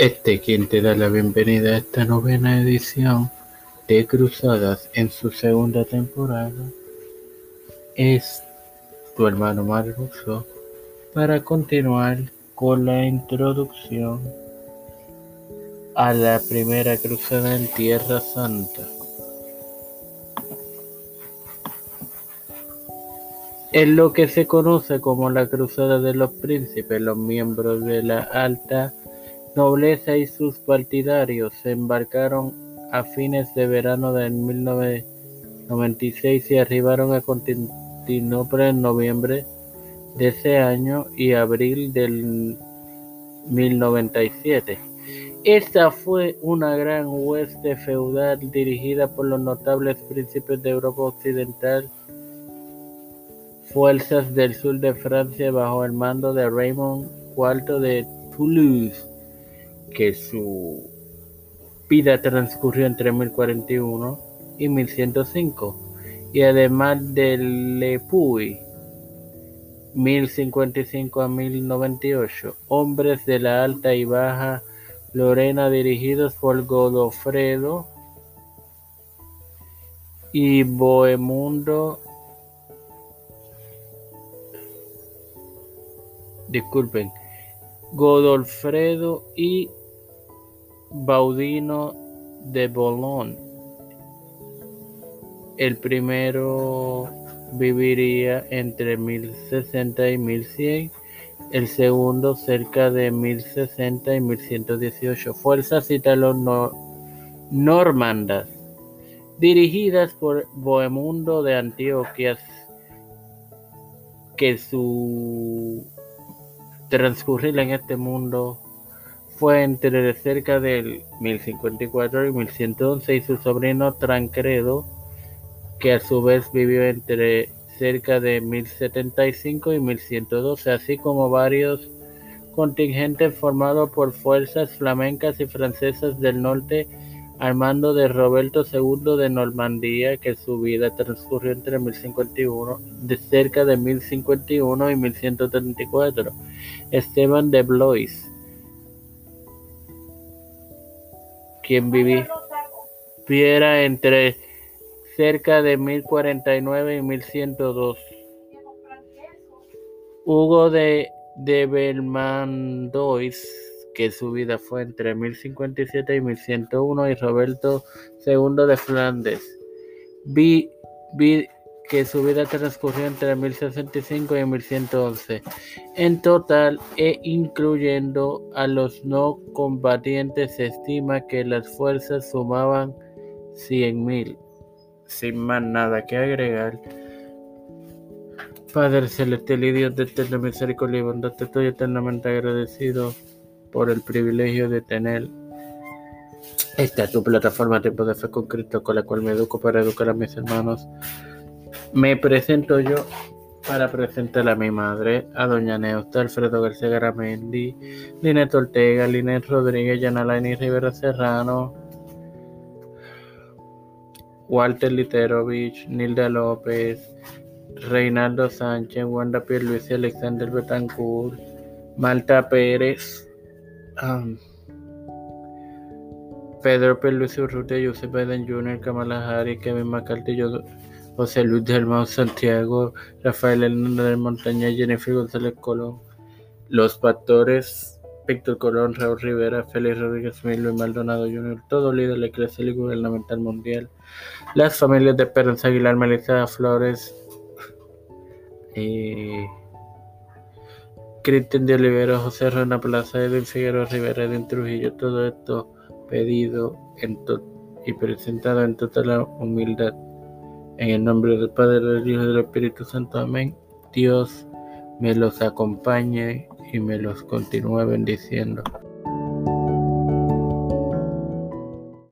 Este quien te da la bienvenida a esta novena edición de Cruzadas en su segunda temporada es tu hermano Margoso para continuar con la introducción a la primera cruzada en Tierra Santa. En lo que se conoce como la Cruzada de los Príncipes, los miembros de la alta nobleza y sus partidarios se embarcaron a fines de verano del 1996 y arribaron a Constantinopla en noviembre de ese año y abril del 1097. Esta fue una gran hueste feudal dirigida por los notables príncipes de Europa Occidental, fuerzas del sur de Francia bajo el mando de Raymond IV de Toulouse que su vida transcurrió entre 1041 y 1105, y además del Le Puy, 1055 a 1098, hombres de la Alta y Baja Lorena dirigidos por Godofredo y Bohemundo. Disculpen, Godolfredo y Baudino de Bolón. El primero viviría entre 1060 y 1100, el segundo cerca de 1060 y 1118. Fuerzas italo-normandas, dirigidas por Bohemundo de Antioquia, que su transcurrir en este mundo fue entre cerca del 1054 y 1111 y su sobrino Tancredo, que a su vez vivió entre cerca de 1075 y 1112, así como varios contingentes formados por fuerzas flamencas y francesas del norte al mando de Roberto II de Normandía, que su vida transcurrió entre 1051, de cerca de 1051 y 1134. Esteban de Blois, quien viviera entre cerca de 1049 y 1102. Hugo de, de Belmandois, que su vida fue entre 1057 y 1101, y Roberto II de Flandes. Vi, que su vida transcurrió entre 1065 y 1111. En total, e incluyendo a los no combatientes, se estima que las fuerzas sumaban 100.000. Sin más nada que agregar. Padre celestial y Dios de eterna misericordia y bondad, te estoy eternamente agradecido por el privilegio de tener esta tu plataforma Tiempo de Fe con Cristo, con la cual me educo para educar a mis hermanos. Me presento yo para presentar a mi madre, a doña Neusta, Alfredo García Garamendi, Linet Ortega, Linet Rodríguez, Yanalaini Rivera Serrano, Walter Literovich, Nilda López, Reinaldo Sánchez, Wanda Pierluisi, Alexander Betancourt, Malta Pérez, um, Pedro Pierluisi Urrutia, Joseph Biden Jr., Kamala Harris, Kevin McCarthy, José Luis del Mau Santiago, Rafael Hernández de Montaña, Jennifer González Colón, Los Pastores, Víctor Colón, Raúl Rivera, Félix Rodríguez y Maldonado Jr., todo líder eclesiástico y gubernamental mundial, las familias de Esperanza Aguilar, Melissa Flores, y Cristian de Olivero, José Rona Plaza, Edwin Figueroa Rivera, Edwin Trujillo, todo esto pedido y presentado en total humildad en el nombre del Padre, del Hijo y del Espíritu Santo. Amén. Dios me los acompañe y me los continúe bendiciendo.